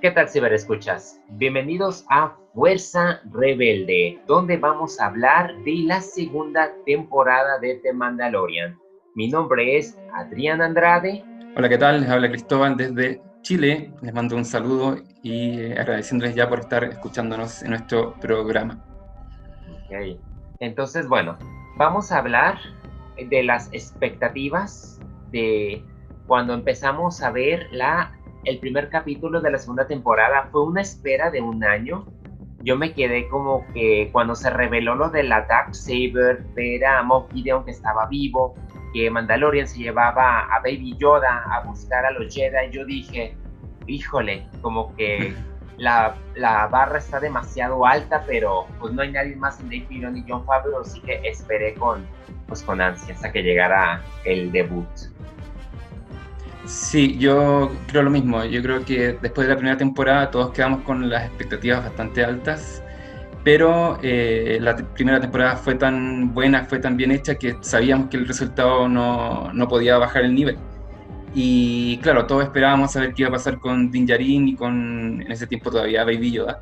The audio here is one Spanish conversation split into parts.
¿Qué tal ciberescuchas? Bienvenidos a Fuerza Rebelde, donde vamos a hablar de la segunda temporada de The Mandalorian. Mi nombre es Adrián Andrade. Hola, ¿qué tal? Les habla Cristóbal desde Chile. Les mando un saludo y eh, agradeciéndoles ya por estar escuchándonos en nuestro programa. Ok, entonces bueno, vamos a hablar de las expectativas de cuando empezamos a ver la el primer capítulo de la segunda temporada fue una espera de un año. Yo me quedé como que cuando se reveló lo de la Dark Saber, ver a Moff Gideon que estaba vivo, que Mandalorian se llevaba a Baby Yoda a buscar a los Jedi, yo dije, híjole, como que la, la barra está demasiado alta, pero pues no hay nadie más en Dave Filoni y John Favreau, así que esperé con, pues, con ansia hasta que llegara el debut. Sí, yo creo lo mismo. Yo creo que después de la primera temporada todos quedamos con las expectativas bastante altas, pero eh, la primera temporada fue tan buena, fue tan bien hecha que sabíamos que el resultado no, no podía bajar el nivel. Y claro, todos esperábamos saber qué iba a pasar con Din Djarin y con, en ese tiempo todavía, Baby Yoda.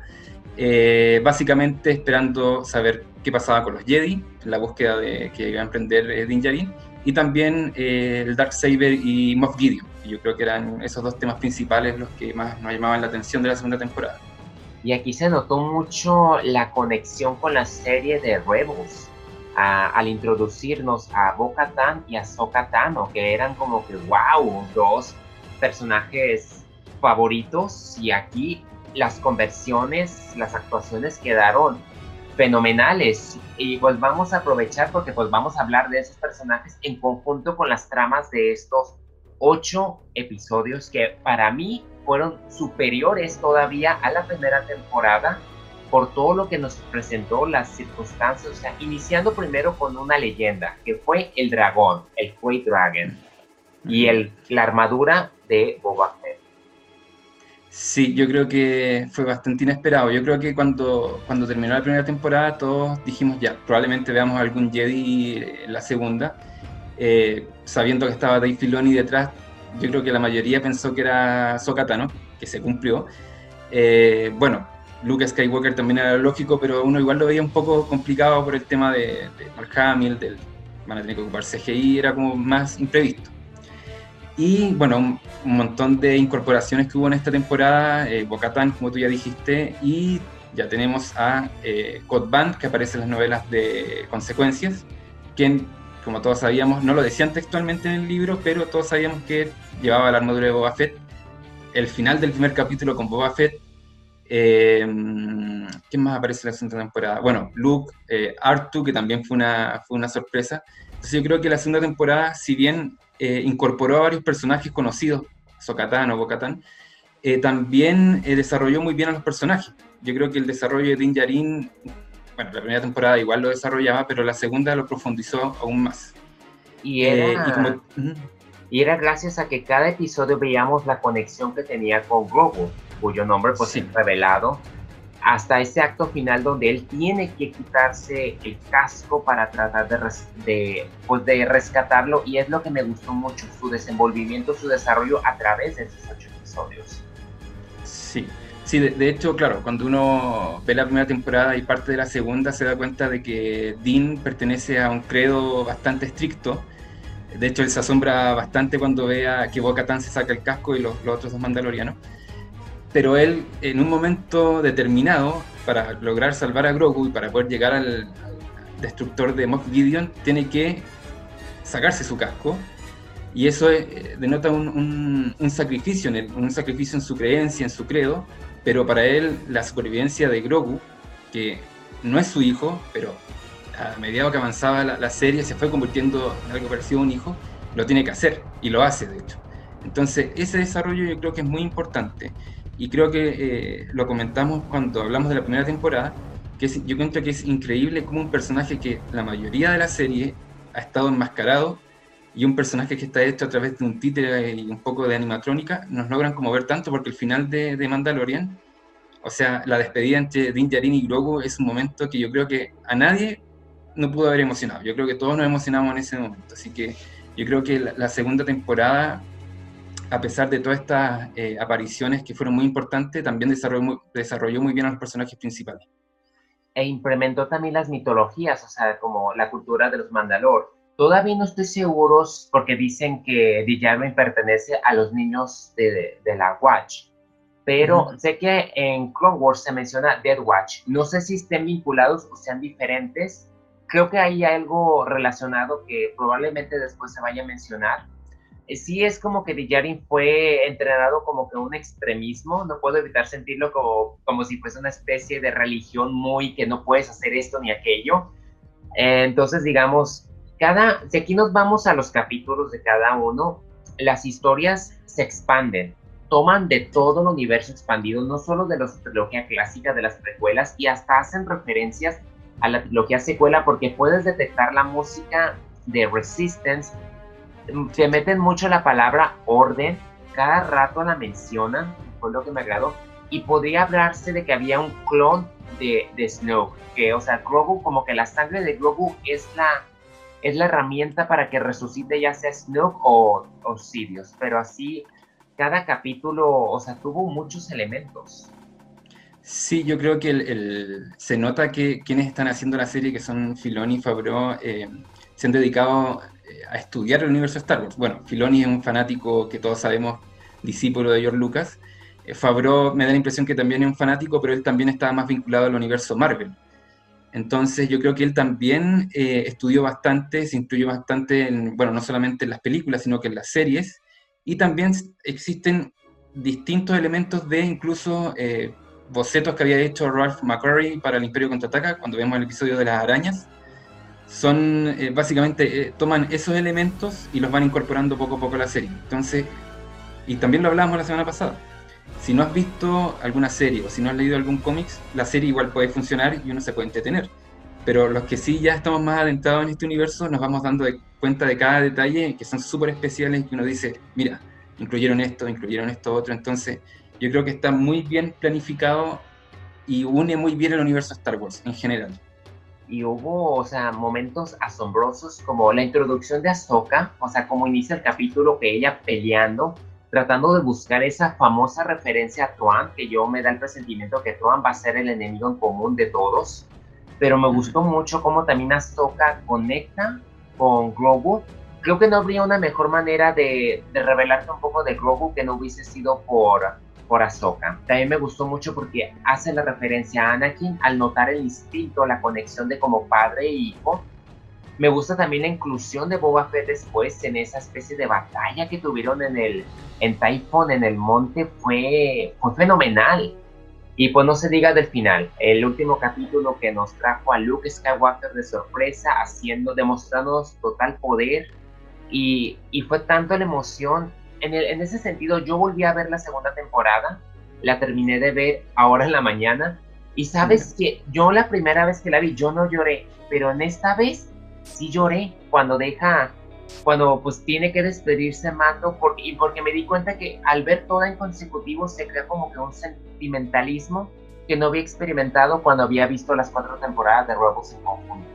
Eh, básicamente esperando saber qué pasaba con los Jedi, la búsqueda de, que iba a emprender eh, Din Djarin, y también eh, el Dark Saber y Moff Gideon. Yo creo que eran esos dos temas principales los que más nos llamaban la atención de la segunda temporada. Y aquí se notó mucho la conexión con la serie de Rebels al introducirnos a Bo-Katan y a So-Katan, que eran como que, wow, dos personajes favoritos. Y aquí las conversiones, las actuaciones quedaron fenomenales y pues vamos a aprovechar porque pues vamos a hablar de esos personajes en conjunto con las tramas de estos ocho episodios que para mí fueron superiores todavía a la primera temporada por todo lo que nos presentó las circunstancias, o sea, iniciando primero con una leyenda que fue el dragón, el Quay Dragon y el, la armadura de Boba Fett. Sí, yo creo que fue bastante inesperado. Yo creo que cuando, cuando terminó la primera temporada todos dijimos ya, probablemente veamos algún Jedi en la segunda. Eh, sabiendo que estaba Dave Filoni detrás, yo creo que la mayoría pensó que era Sokata, ¿no? Que se cumplió. Eh, bueno, Luke Skywalker también era lógico, pero uno igual lo veía un poco complicado por el tema de, de Mark Hamill, del, van a tener que ocupar CGI, era como más imprevisto. Y bueno, un, montón de incorporaciones que hubo en esta temporada, eh, Bocatán, como tú ya dijiste, y ya tenemos a eh, Code Band, que aparece en las novelas de Consecuencias, quien, como todos sabíamos, no lo decían textualmente en el libro, pero todos sabíamos que llevaba la armadura de Boba Fett. El final del primer capítulo con Boba Fett. Eh, ¿Quién más aparece en la segunda temporada? Bueno, Luke, eh, Artu, que también fue una, fue una sorpresa. Entonces yo creo que la segunda temporada, si bien eh, incorporó a varios personajes conocidos, Sokatan o Bocatán, eh, también eh, desarrolló muy bien a los personajes. Yo creo que el desarrollo de Din Djarin, bueno, la primera temporada igual lo desarrollaba, pero la segunda lo profundizó aún más. Y era, y, era gracias a que cada episodio veíamos la conexión que tenía con Grogu, cuyo nombre pues sí. es revelado hasta ese acto final donde él tiene que quitarse el casco para tratar de, de, pues de rescatarlo y es lo que me gustó mucho, su desenvolvimiento, su desarrollo a través de esos ocho episodios. Sí, sí, de, hecho, claro, cuando uno ve la primera temporada y parte de la segunda se da cuenta de que Dean pertenece a un credo bastante estricto. De hecho, él se asombra bastante cuando ve a que Bo-Katan se saca el casco y los, los otros dos mandalorianos pero él en un momento determinado, para lograr salvar a Grogu y para poder llegar al, destructor de Moff Gideon, tiene que sacarse su casco. Y eso eh, denota un, sacrificio, un sacrificio en su creencia, en su credo, pero para él la supervivencia de Grogu, que no es su hijo, pero a medida que avanzaba la, la serie se fue convirtiendo en algo parecido a un hijo, lo tiene que hacer, y lo hace de hecho. Entonces ese desarrollo yo creo que es muy importante y creo que eh, lo comentamos cuando hablamos de la primera temporada, que es, yo encuentro que es increíble como un personaje que la mayoría de la serie ha estado enmascarado y un personaje que está hecho a través de un títere y un poco de animatrónica, nos logran como ver tanto porque el final de, de Mandalorian, o sea, la despedida entre Din Djarin y Grogu es un momento que yo creo que a nadie no pudo haber emocionado. Yo creo que todos nos emocionamos en ese momento. Así que yo creo que la, la segunda temporada a pesar de todas estas eh, apariciones que fueron muy importantes, también desarrolló muy, desarrolló muy bien a los personajes principales. E implementó también las mitologías, o sea, como la cultura de los Mandalor. Todavía no estoy seguro porque dicen que Djarin pertenece a los niños de, de la Watch, pero sé que en Clone Wars se menciona Dead Watch. No sé si estén vinculados o sean diferentes. Creo que hay algo relacionado que probablemente después se vaya a mencionar. Eh, sí es como que Dijarin fue entrenado como que un extremismo, no puedo evitar sentirlo como, como si fuese una especie de religión muy que no puedes hacer esto ni aquello. Eh, entonces, digamos, cada, si aquí nos vamos a los capítulos de cada uno, las historias se expanden toman de todo el universo expandido, no solo de la trilogía clásica de las precuelas, y hasta hacen referencias a la trilogía secuela porque puedes detectar la música de Resistance, se meten mucho la palabra orden, cada rato la mencionan, fue lo que me agradó, y podría hablarse de que había un clon de, de Snoke, que, o sea, Grogu, como que la sangre de Grogu es la, es la herramienta para que resucite ya sea Snoke o, o Sidious, pero así cada capítulo, o sea, tuvo muchos elementos. Sí, yo creo que el, se nota que quienes están haciendo la serie, que son Filoni y Favreau, eh, se han dedicado eh, a estudiar el universo de Star Wars. Bueno, Filoni es un fanático que todos sabemos, discípulo de George Lucas. Eh, me da la impresión que también es un fanático, pero él también estaba más vinculado al universo Marvel. Entonces yo creo que él también estudió bastante, se incluyó bastante, en, bueno, no solamente en las películas, sino que en las series, y también existen distintos elementos de incluso eh, bocetos que había hecho Ralph McQuarrie para el Imperio Contraataca, cuando vemos el episodio de las arañas. Son eh, básicamente, eh, toman esos elementos y los van incorporando poco a poco a la serie. Entonces, y también lo hablábamos la semana pasada. Si no has visto alguna serie o si no has leído algún cómics, la serie igual puede funcionar y uno se puede entretener. Pero los que sí ya estamos más adentrados en este universo, nos vamos dando de cuenta de cada detalle que son súper especiales y uno dice, mira, incluyeron esto, incluyeron esto otro, entonces yo creo que está muy bien planificado y une muy bien el universo Star Wars en general. Y hubo, o sea, momentos asombrosos como la introducción de Ahsoka, o sea, como inicia el capítulo que ella peleando, tratando de buscar esa famosa referencia a Tuan, que yo me da el presentimiento que Tuan va a ser el enemigo en común de todos, pero me gustó mucho cómo también Ahsoka conecta con Grogu. Creo que no habría una mejor manera de, de revelarte un poco de Grogu que no hubiese sido por, por Ahsoka. También me gustó mucho porque hace la referencia a Anakin al notar el instinto, la conexión de como padre e hijo. Me gusta también la inclusión de Boba Fett después en esa especie de batalla que tuvieron en el en Typhon, en el monte, fue, fue fenomenal. Y pues no se diga del final, el último capítulo que nos trajo a Luke Skywalker de sorpresa, haciendo, demostrándonos total poder. Y, y fue tanto la emoción. En, el, en ese sentido, yo volví a ver la segunda temporada, la terminé de ver ahora en la mañana. Y sabes que yo la primera vez que la vi, yo no lloré, pero en esta vez sí lloré cuando deja cuando pues tiene que despedirse Mando porque, y porque me di cuenta que al ver toda en consecutivo se crea como que un sentimentalismo que no había experimentado cuando había visto las cuatro temporadas de Rebels en conjunto.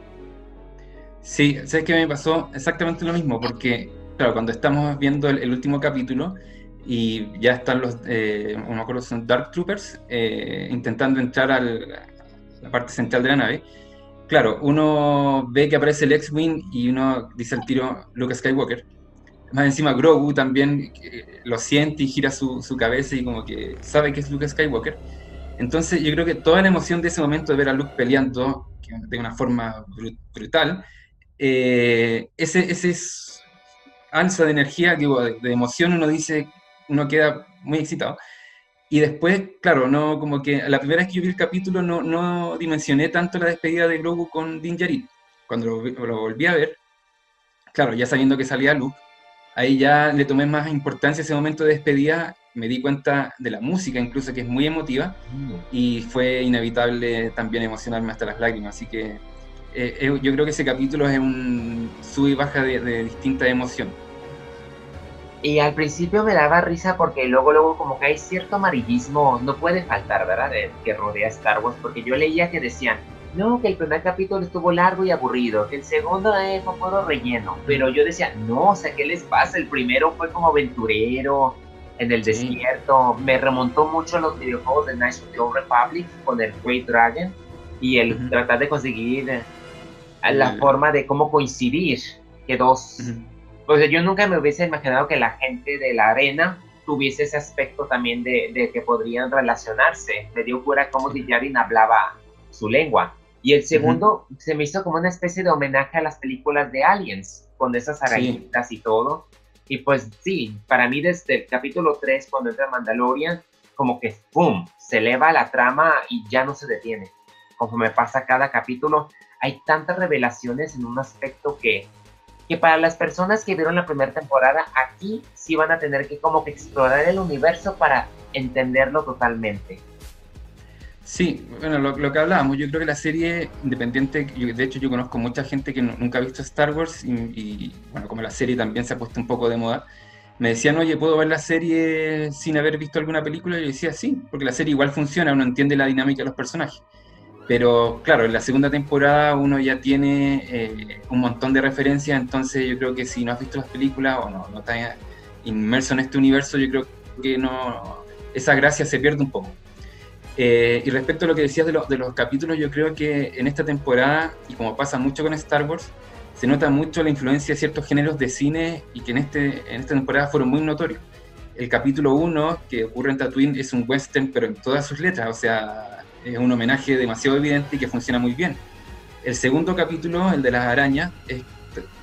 Sí, sé que me pasó exactamente lo mismo, porque claro, cuando estamos viendo el, último capítulo y ya están los, eh, no me acuerdo, son Dark Troopers eh, intentando entrar a la parte central de la nave, claro, uno ve que aparece el X-Wing y uno dice el tiro Luke Skywalker. Más encima Grogu también lo siente y gira su, cabeza y como que sabe que es Luke Skywalker. Entonces yo creo que toda la emoción de ese momento de ver a Luke peleando de una forma brutal, eh, ese, ese alza de energía, de, de emoción, uno dice, uno queda muy excitado. Y después, claro, no como que la primera vez que yo vi el capítulo no, no dimensioné tanto la despedida de Grogu con Din Djarin. Cuando lo, volví a ver, claro, ya sabiendo que salía Luke, ahí ya le tomé más importancia ese momento de despedida, me di cuenta de la música incluso que es muy emotiva y fue inevitable también emocionarme hasta las lágrimas, así que eh, eh, yo creo que ese capítulo es un sub y baja de, de distinta emoción. Y al principio me daba risa porque luego, luego como que hay cierto amarillismo, no puede faltar, ¿verdad? que rodea Star Wars, porque yo leía que decían, no, que el primer capítulo estuvo largo y aburrido, que el segundo es un poco relleno, pero yo decía, no, o sea, ¿qué les pasa? El primero fue como aventurero, en el desierto. Me remontó mucho a los videojuegos de Knights of the Old Republic con el Great Dragon y el tratar de conseguir eh, la forma de cómo coincidir que dos... Pues yo nunca me hubiese imaginado que la gente de la arena tuviese ese aspecto también de, que podrían relacionarse. Me dio cura cómo Dijarin hablaba su lengua. Y el segundo se me hizo como una especie de homenaje a las películas de Aliens, con esas arañitas y todo. Y pues sí, para mí desde el capítulo 3, cuando entra Mandalorian, como que ¡pum! se eleva la trama y ya no se detiene. me pasa cada capítulo, hay tantas revelaciones en un aspecto que, que para las personas que vieron la primera temporada, aquí sí van a tener que como que explorar el universo para entenderlo totalmente. Sí, bueno, lo, que hablábamos, yo creo que la serie independiente, de hecho yo conozco mucha gente que nunca ha visto Star Wars y, bueno, como la serie también se ha puesto un poco de moda, me decían, oye, ¿puedo ver la serie sin haber visto alguna película? Y yo decía, sí, porque la serie igual funciona, uno entiende la dinámica de los personajes. Pero claro, en la segunda temporada uno ya tiene eh, un montón de referencias, entonces yo creo que si no has visto las películas o no, no estás inmerso en este universo, yo creo que no esa gracia se pierde un poco. Eh, y respecto a lo que decías de, de, los capítulos, yo creo que en esta temporada, y como pasa mucho con Star Wars, se nota mucho la influencia de ciertos géneros de cine y que en, este, en esta temporada fueron muy notorios. El capítulo 1, que ocurre en Tatooine, es un western, pero en todas sus letras, o sea, es un homenaje demasiado evidente y que funciona muy bien. El segundo capítulo, el de las arañas, es,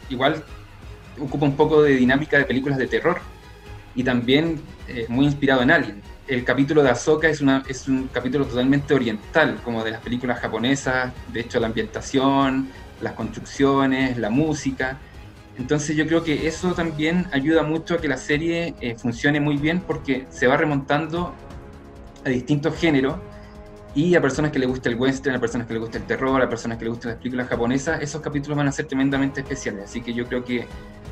igual ocupa un poco de dinámica de películas de terror y también eh, muy inspirado en Alien el capítulo de Ahsoka es, una, es un capítulo totalmente oriental, como de las películas japonesas, de hecho la ambientación, las construcciones, la música. Entonces yo creo que eso también ayuda mucho a que la serie eh, funcione muy bien porque se va remontando a distintos géneros y a personas que les gusta el western, a personas que les gusta el terror, a personas que les gustan las películas japonesas, esos capítulos van a ser tremendamente especiales. Así que yo creo que,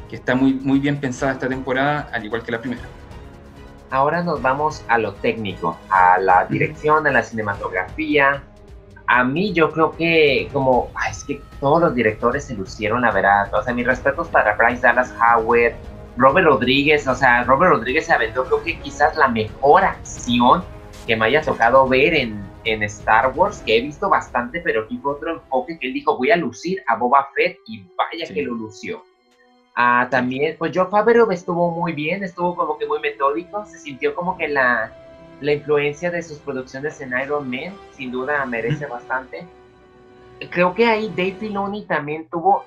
que está muy, muy bien pensada esta temporada, al igual que la primera. Ahora nos vamos a lo técnico, a la dirección, a la cinematografía. A mí yo creo que como, es que todos los directores se lucieron, la verdad. O sea, mis respetos para Bryce Dallas Howard, Robert Rodríguez, o sea, Robert Rodríguez se aventó creo que quizás la mejor acción que me haya tocado ver en, en Star Wars, que he visto bastante, pero aquí fue otro enfoque que él dijo, voy a lucir a Boba Fett y vaya que lo lució. Ah, también, pues Joe Favreau estuvo muy bien, estuvo como que muy metódico, se sintió como que la, la influencia de sus producciones en Iron Man, sin duda merece bastante. Creo que ahí Dave Filoni también tuvo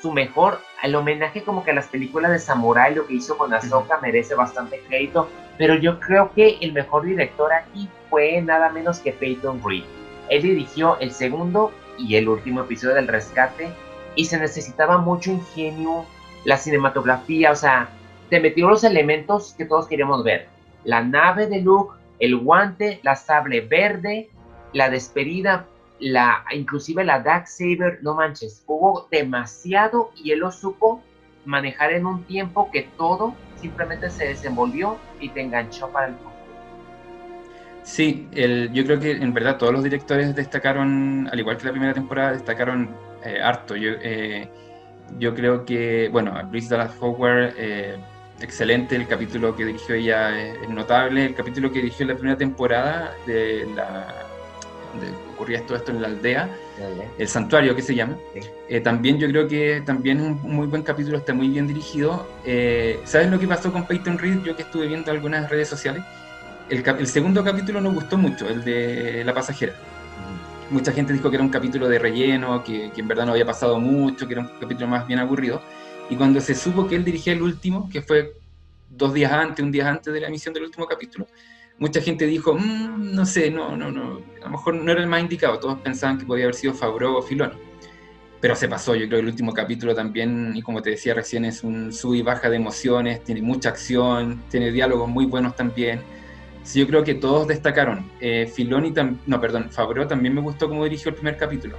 su mejor, el homenaje como que a las películas de Samurai, lo que hizo con Ahsoka merece bastante crédito, pero yo creo que el mejor director aquí fue nada menos que Peyton Reed. Él dirigió el segundo y el último episodio del rescate y se necesitaba mucho ingenio, la cinematografía, o sea, te metió los elementos que todos queríamos ver. La nave de Luke, el guante, la sable verde, la despedida, la, inclusive la Dark Saber, no manches, hubo demasiado y él lo supo manejar en un tiempo que todo simplemente se desenvolvió y te enganchó para el futuro. Sí, el, yo creo que en verdad todos los directores destacaron, al igual que la primera temporada, destacaron eh, harto. Yo, eh, yo creo que, bueno, Brice Dallas Howard, eh, excelente, el capítulo que dirigió ella es, notable, el capítulo que dirigió en la primera temporada de la donde ocurría todo esto en la aldea, el santuario que se llama, eh, también yo creo que también es un muy buen capítulo, está muy bien dirigido. Eh, ¿Sabes lo que pasó con Peyton Reed? Yo que estuve viendo algunas redes sociales, el, el segundo capítulo nos gustó mucho, el de la pasajera mucha gente dijo que era un capítulo de relleno, que, en verdad no había pasado mucho, que era un capítulo más bien aburrido. Y cuando se supo que él dirigía el último, que fue dos días antes, un día antes de la emisión del último capítulo, mucha gente dijo, mm, no sé, no, no, no, a lo mejor no era el más indicado, todos pensaban que podía haber sido Favreau o Filoni. Pero se pasó, yo creo que el último capítulo también, y como te decía recién, es un sub y baja de emociones, tiene mucha acción, tiene diálogos muy buenos también Sí, yo creo que todos destacaron. Eh, Filoni, no, perdón, Fabro también me gustó cómo dirigió el primer capítulo,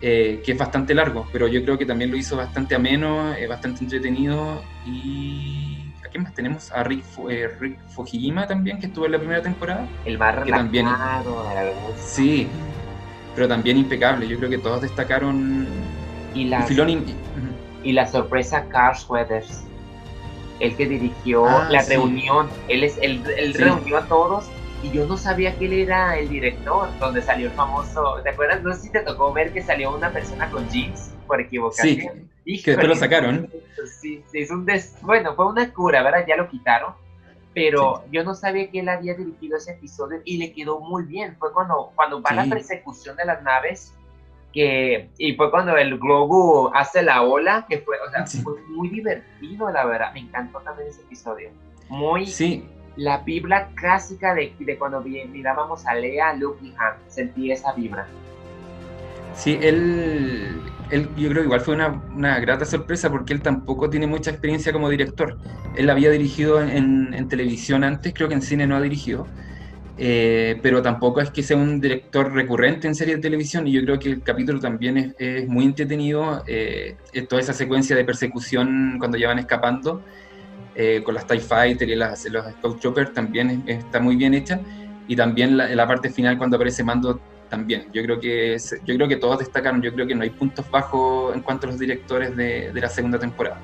eh, que es bastante largo, pero yo creo que también lo hizo bastante ameno, eh, bastante entretenido. Y ¿a quién más tenemos? A Rick, eh, Rick, Fujima también, que estuvo en la primera temporada. El más que también, Sí, pero también impecable. Yo creo que todos destacaron. Y la, y, la sorpresa Carl Weathers el que dirigió Ah, la sí. reunión, él es él, él Sí. reunió a todos y yo no sabía que él era el director, donde salió el famoso, ¿te acuerdas? No sé si te tocó ver que salió una persona con jeans por equivocación. Sí, que después lo sacaron. Sí, sí, es un des... Bueno, fue una cura, ¿verdad? Ya lo quitaron. Pero yo no sabía que él había dirigido ese episodio y le quedó muy bien. Fue cuando, cuando va la persecución de las naves que, y fue cuando el globo hace la ola, que fue, o sea, Sí. fue muy divertido, la verdad. Me encantó también ese episodio. Muy Sí, la vibra clásica de, de cuando mirábamos a Lea, Luke y Han. Sentí esa vibra. Sí, él, él yo creo que igual fue una, una grata sorpresa porque él tampoco tiene mucha experiencia como director. Él había dirigido en, en televisión antes, creo que en cine no ha dirigido, eh, pero tampoco es que sea un director recurrente en series de televisión y yo creo que el capítulo también es, es muy entretenido, eh, toda esa secuencia de persecución cuando ya van escapando eh, con las TIE Fighter y las, los Scout Troopers también es- está muy bien hecha y también la, la parte final cuando aparece Mando también. Yo creo que yo creo que todos destacaron. Yo creo que no hay puntos bajos en cuanto a los directores de, de la segunda temporada.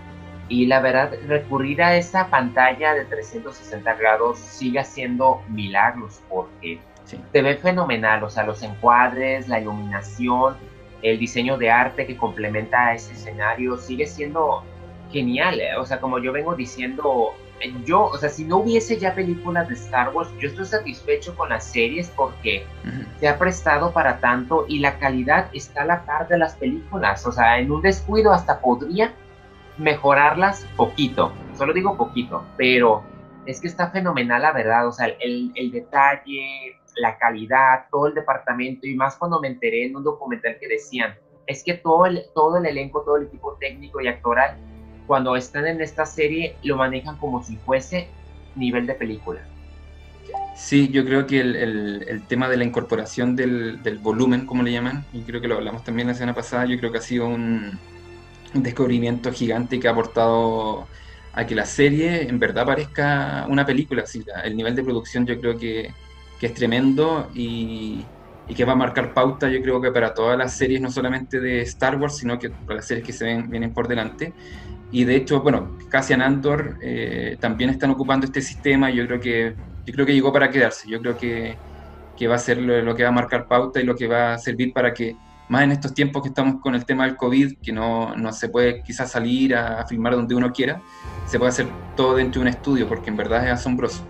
Y la verdad, recurrir a esa pantalla de 360 grados sigue haciendo milagros porque Sí. se ve fenomenal, o sea, los encuadres, la iluminación, el diseño de arte que complementa a ese escenario sigue siendo genial, eh, o sea, como yo vengo diciendo, yo, o sea, si no hubiese ya películas de Star Wars, yo estoy satisfecho con las series porque se ha prestado para tanto y la calidad está a la par de las películas. O sea, en un descuido hasta podría mejorarlas poquito. Solo digo poquito, pero es que está fenomenal la verdad. O sea, el, el detalle, la calidad, todo el departamento y más cuando me enteré en un documental que decían, es que todo el, todo el elenco, todo el equipo técnico y actoral, cuando están en esta serie, lo manejan como si fuese nivel de película. Sí, yo creo que el, el- el tema de la incorporación del, del volumen, como le llaman, y creo que lo hablamos también la semana pasada, yo creo que ha sido un, un descubrimiento gigante que ha aportado a que la serie en verdad parezca una película. Así, el nivel de producción yo creo que, es tremendo y, que va a marcar pauta, yo creo que para todas las series, no solamente de Star Wars, sino que para las series que se ven, vienen por delante. Y de hecho, bueno, Cassian Andor eh, también están ocupando este sistema. y Yo creo que yo creo que llegó para quedarse. Yo creo que, va a ser lo que va a marcar pauta y lo que va a servir para que, más en estos tiempos que estamos con el tema del COVID, que no, no se puede quizás salir a, a filmar donde uno quiera, se puede hacer todo dentro de un estudio, porque en verdad es asombroso.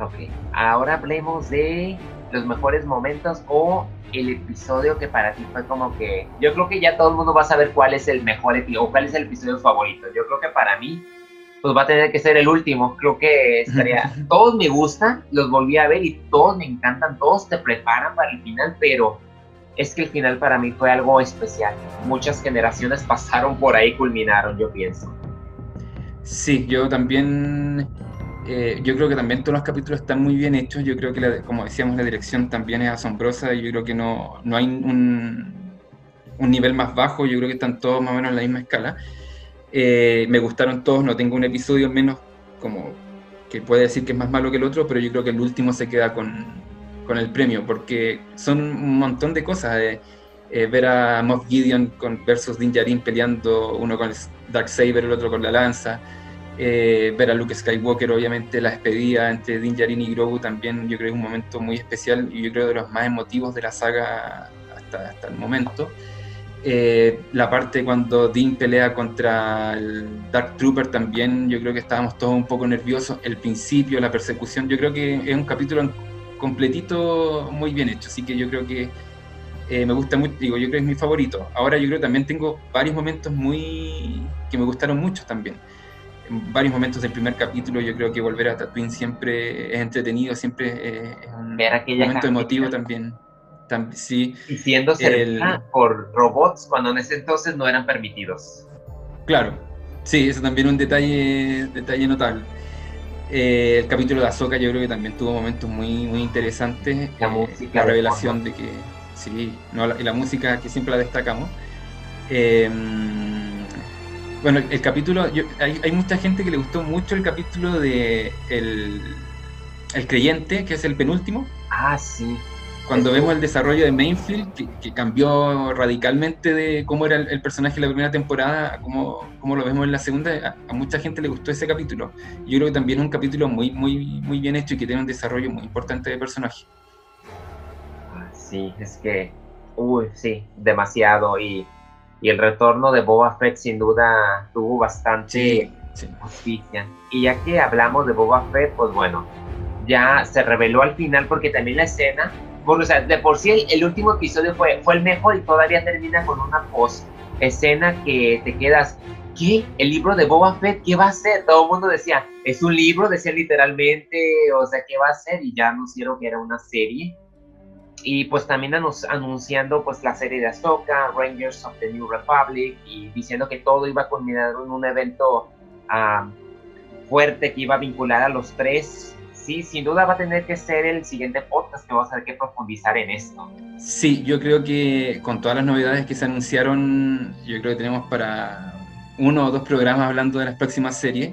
Ok, ahora hablemos de los mejores momentos o el episodio que para ti fue como que... Yo creo que ya todo el mundo va a saber cuál es el mejor episodio o cuál es el episodio favorito. Yo creo que para mí, pues va a tener que ser el último. Creo que estaría... todos me gustan, los volví a ver y todos me encantan, todos te preparan para el final, pero es que el final para mí fue algo especial. Muchas generaciones pasaron por ahí, culminaron, yo pienso. Sí, yo también, eh, yo creo que también todos los capítulos están muy bien hechos. Yo creo que, la- como decíamos, la dirección también es asombrosa. Yo creo que no, no hay un, un nivel más bajo. Yo creo que están todos más o menos en la misma escala. Eh, me gustaron todos. No tengo un episodio menos como que puede decir que es más malo que el otro, pero yo creo que el último se queda con, con el premio porque son un montón de cosas. eh, eh, ver a Moff Gideon con, versus Din Djarin peleando, uno con el Darksaber, el otro con la lanza. Eh, ver a Luke Skywalker, obviamente, la despedida entre Din Djarin y Grogu también, yo creo que es un momento muy especial y yo creo de los más emotivos de la saga hasta, hasta el momento. Eh, la parte cuando Din pelea contra el Dark Trooper también, yo creo que estábamos todos un poco nerviosos. El principio, la persecución, yo creo que es un capítulo completito muy bien hecho, así que yo creo que eh, me gusta mucho, digo, yo creo que es mi favorito. Ahora yo creo que también tengo varios momentos muy que me gustaron mucho también. En varios momentos del primer capítulo yo creo que volver a Tatooine siempre es entretenido, siempre eh, es un momento emotivo también. Tam- sí, Y siendo El- servida por robots cuando en ese entonces no eran permitidos. claro. Sí, eso también es un detalle, detalle notable. Eh, el capítulo de Ahsoka yo creo que también tuvo momentos muy, muy interesantes. La Eh, música la revelación de que, sí, no, la, y la música que siempre la destacamos. Eh, bueno, el, el capítulo, yo- hay, hay mucha gente que le gustó mucho el capítulo de el, el creyente, que es el penúltimo. Ah, sí. Cuando vemos el desarrollo de Mainfield, que, cambió radicalmente de cómo era el, personaje en la primera temporada a cómo, lo vemos en la segunda, a, mucha gente le gustó ese capítulo. Yo creo que también es un capítulo muy, muy, muy bien hecho y que tiene un desarrollo muy importante de personaje. Ah, sí, es que, uy, sí, demasiado. Y, el retorno de Boba Fett sin duda tuvo bastante justicia. Y ya que hablamos de Boba Fett, pues bueno, ya se reveló al final porque también la escena o sea, de por sí el, último episodio fue, fue el mejor y todavía termina con una post escena que te quedas, ¿qué? ¿El libro de Boba Fett? ¿Qué va a ser? Todo el mundo decía, es un libro, decía literalmente, o sea, ¿qué va a ser? Y ya anunciaron que era una serie. Y pues también anunciando pues la serie de Ahsoka, Rangers of the New Republic, y diciendo que todo iba a culminar en un evento ah, fuerte que iba a vincular a los tres sí, sin duda va a tener que ser el siguiente podcast que vamos a tener que profundizar en esto. Sí, yo creo que con todas las novedades que se anunciaron, yo creo que tenemos para uno o dos programas hablando de las próximas series.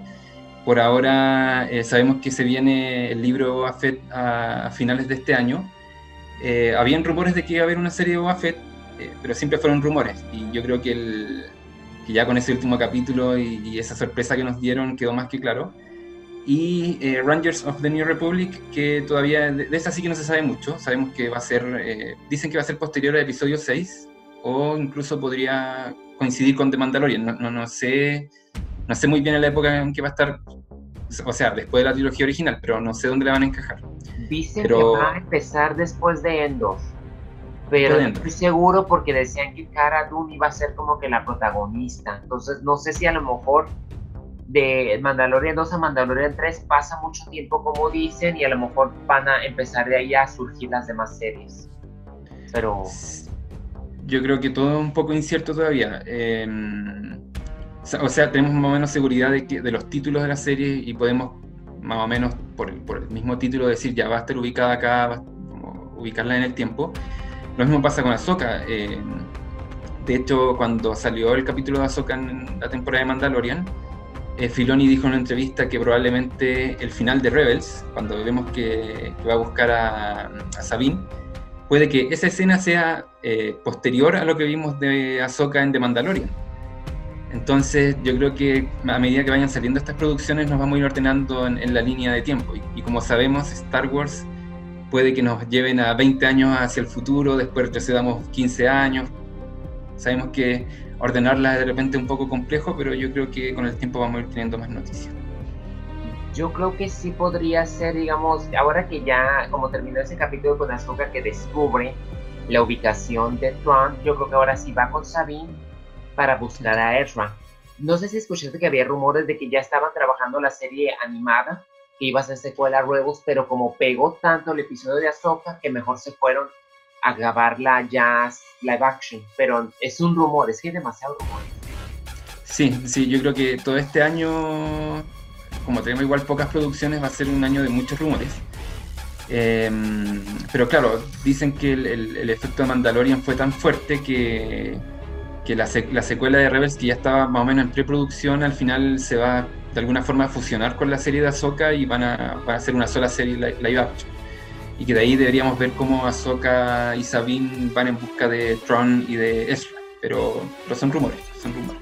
Por ahora eh, sabemos que se viene el libro Boba a, finales de este año. Eh, habían rumores de que iba a haber una serie de Boba Fett, eh, pero siempre fueron rumores. Y yo creo que, el, que ya con ese último capítulo y, y, esa sorpresa que nos dieron quedó más que claro y eh, Rangers of the New Republic, que todavía, de, esa sí que no se sabe mucho, sabemos que va a ser, eh, dicen que va a ser posterior al episodio 6, o incluso podría coincidir con The Mandalorian, no, no, sé, no sé muy bien en la época en que va a estar, o sea, después de la trilogía original, pero no sé dónde la van a encajar. Dicen que va a empezar después de Endos, pero no estoy seguro porque decían que Cara Dune iba a ser como que la protagonista, entonces no sé si a lo mejor de Mandalorian 2 a Mandalorian 3 pasa mucho tiempo, como dicen, y a lo mejor van a empezar de ahí a surgir las demás series. Pero. Yo creo que todo es un poco incierto todavía. Em, o sea, tenemos más o menos seguridad de, que, de los títulos de la serie y podemos, más o menos, por por el mismo título, decir ya va a estar ubicada acá, ubicarla en el tiempo. Lo mismo pasa con Ahsoka. Em, de hecho, cuando salió el capítulo de Ahsoka en la temporada de Mandalorian, eh, Filoni dijo en una entrevista que probablemente el final de Rebels, cuando vemos que, va a buscar a, Sabine, puede que esa escena sea eh, posterior a lo que vimos de Ahsoka en The Mandalorian. Entonces yo creo que a medida que vayan saliendo estas producciones nos vamos a ir ordenando en, la línea de tiempo. Y, como sabemos, Star Wars puede que nos lleven a 20 años hacia el futuro, después retrocedamos 15 años. Sabemos que ordenarla de repente un poco complejo, pero yo creo que con el tiempo vamos a ir teniendo más noticias. Yo creo que sí podría ser, digamos, ahora que ya, como terminó ese capítulo con Azúcar que descubre la ubicación de Trump, yo creo que ahora sí va con Sabine para buscar a Ezra. No sé si escuchaste que había rumores de que ya estaban trabajando la serie animada, que iba a ser secuela a Rebels, pero como pegó tanto el episodio de Ahsoka, que mejor se fueron a grabarla ya live action, pero es un rumor, es que hay demasiado rumor. Sí, sí, yo creo que todo este año, como tenemos igual pocas producciones, va a ser un año de muchos rumores. Em, pero claro, dicen que el, efecto de Mandalorian fue tan fuerte que, que la, secuela de Rebels, que ya estaba más o menos en preproducción, al final se va de alguna forma a fusionar con la serie de Ahsoka y van a, van a hacer una sola serie live action y que de ahí deberíamos ver cómo Ahsoka y Sabine van en busca de Tron y de Ezra, pero, pero son rumores, son rumores.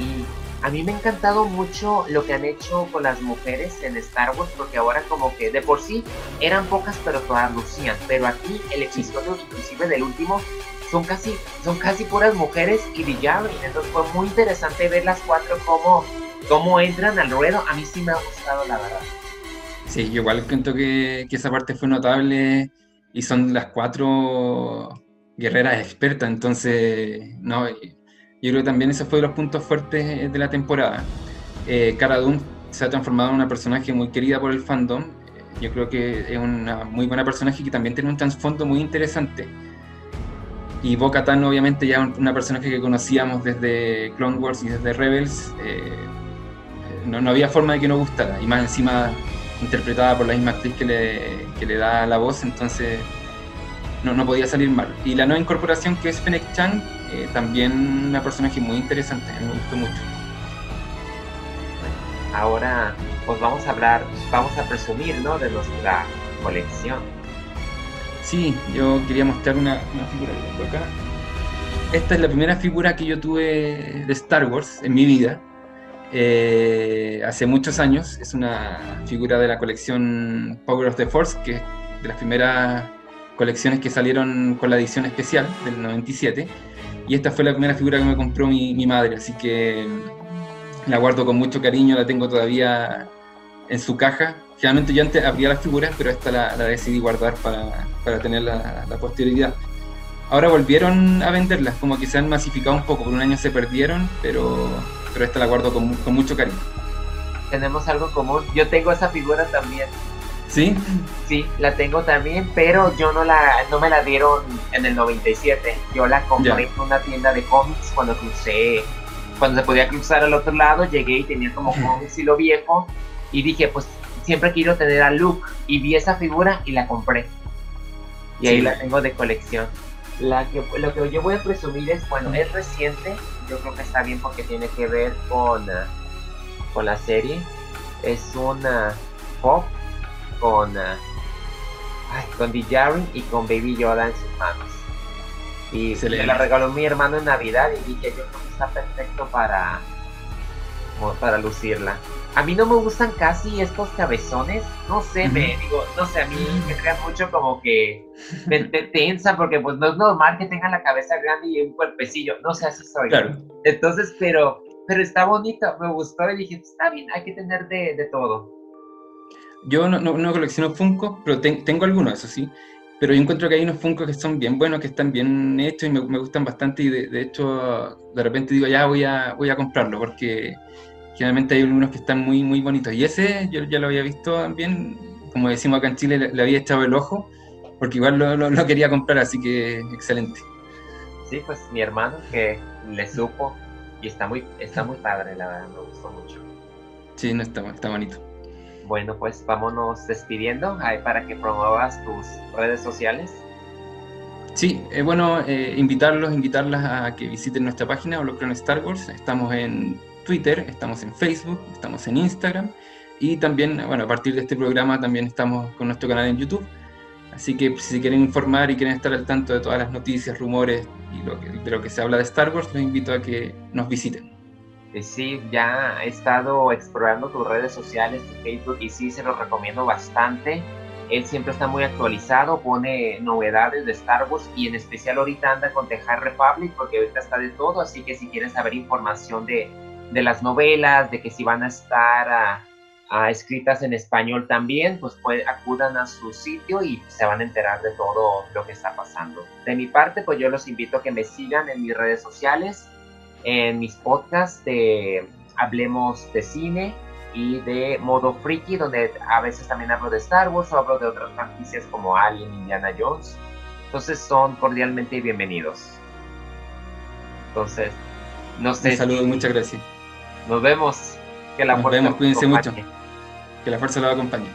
Y a mí me ha encantado mucho lo que han hecho con las mujeres en Star Wars, porque ahora como que de por sí eran pocas, pero todas lucían, pero aquí el episodio inclusive del último son casi, son casi puras mujeres y brillaban, entonces fue muy interesante ver las cuatro cómo, cómo entran al ruedo, a mí sí me ha gustado la verdad. Sí, yo igual siento que, esa parte fue notable y son las cuatro guerreras expertas, entonces, no, yo creo que también ese fue de los puntos fuertes de la temporada. Eh, Cara se ha transformado en una personaje muy querida por el fandom, yo creo que es una muy buena personaje que también tiene un trasfondo muy interesante. Y Bo Katan, obviamente, ya una personaje que conocíamos desde Clone Wars y desde Rebels, eh, no, no, había forma de que no gustara. Y más encima interpretada por la misma actriz que le, que le da la voz, entonces no, no, podía salir mal. Y la nueva incorporación que es Fennec Chan, eh, también una personaje muy interesante, me gustó mucho. Ahora, pues vamos a hablar, vamos a presumir, ¿no? De nuestra colección. Sí, yo quería mostrar una, figura que tengo acá. Esta es la primera figura que yo tuve de Star Wars en mi vida. Eh, hace muchos años. Es una figura de la colección Power of the Force, que es de las primeras colecciones que salieron con la edición especial del 97. Y esta fue la primera figura que me compró mi, madre, así que la guardo con mucho cariño, la tengo todavía en su caja. Generalmente yo antes abría las figuras, pero esta la, decidí guardar para, para tener la, la, posterioridad. Ahora volvieron a venderlas, como que se han masificado un poco, por un año se perdieron, pero, pero esta la guardo con, con mucho cariño. Tenemos algo común, yo tengo esa figura también. ¿Sí? Sí, la tengo también, pero yo no la no me la dieron en el 97. Yo la compré en una tienda de cómics cuando crucé, cuando se podía cruzar al otro lado, llegué y tenía como cómics y lo viejo y dije, pues siempre quiero tener a Luke y vi esa figura y la compré. Y ahí la tengo de colección. La que, lo que yo voy a presumir es, bueno, es reciente, yo creo que está bien porque tiene que ver con, ah, con la serie. Es una pop con, uh, ay, con y con Baby Yoda en sus manos. Y me la regaló mi hermano en Navidad y dije, yo creo que está perfecto para, para lucirla. A mí no me gustan casi estos cabezones, no sé, me digo, no sé, a mí me crean mucho como que me, tensa porque pues no es normal que tengan la cabeza grande y un cuerpecillo, no sé, así soy. Entonces, pero, pero está bonito, me gustó y dije, está bien, hay que tener de, de todo. Yo no, no, colecciono Funko, pero tengo algunos, eso sí. Pero yo encuentro que hay unos Funko que son bien buenos, que están bien hechos y me, me gustan bastante. Y de, hecho, de repente digo, ya voy a, voy a comprarlo, porque generalmente hay algunos que están muy, muy bonitos. Y ese yo ya lo había visto también, como decimos acá en Chile, le, había echado el ojo, porque igual lo, lo, quería comprar, así que excelente. Sí, pues mi hermano que le supo y está muy, está muy padre, la verdad, me gustó mucho. Sí, no está, está bonito. Bueno, pues vámonos despidiendo para que promuevas tus redes sociales. Sí, es bueno, eh, invitarlos, invitarlas a que visiten nuestra página Holocron Star Wars. Estamos en Twitter, estamos en Facebook, estamos en Instagram y también, bueno, a partir de este programa también estamos con nuestro canal en YouTube. Así que si quieren informar y quieren estar al tanto de todas las noticias, rumores y lo de lo que se habla de Star Wars, los invito a que nos visiten. Eh, sí, ya he estado explorando tus redes sociales, tu Facebook, y sí, se los recomiendo bastante. Él siempre está muy actualizado, pone novedades de Star Wars y en especial ahorita anda con The High Republic porque ahorita está de todo, así que si quieren saber información de, de las novelas, de que si van a estar escritas en español también, pues acudan a su sitio y se van a enterar de todo lo que está pasando. De mi parte, pues yo los invito a que me sigan en mis redes sociales en mis podcasts de Hablemos de Cine y de Modo Freaky, donde a veces también hablo de Star Wars o hablo de otras franquicias como Alien, Indiana Jones. Entonces son cordialmente bienvenidos. Entonces, no sé. Un saludo, muchas gracias. Nos vemos. Que la nos vemos, cuídense mucho. Que la fuerza los acompañe.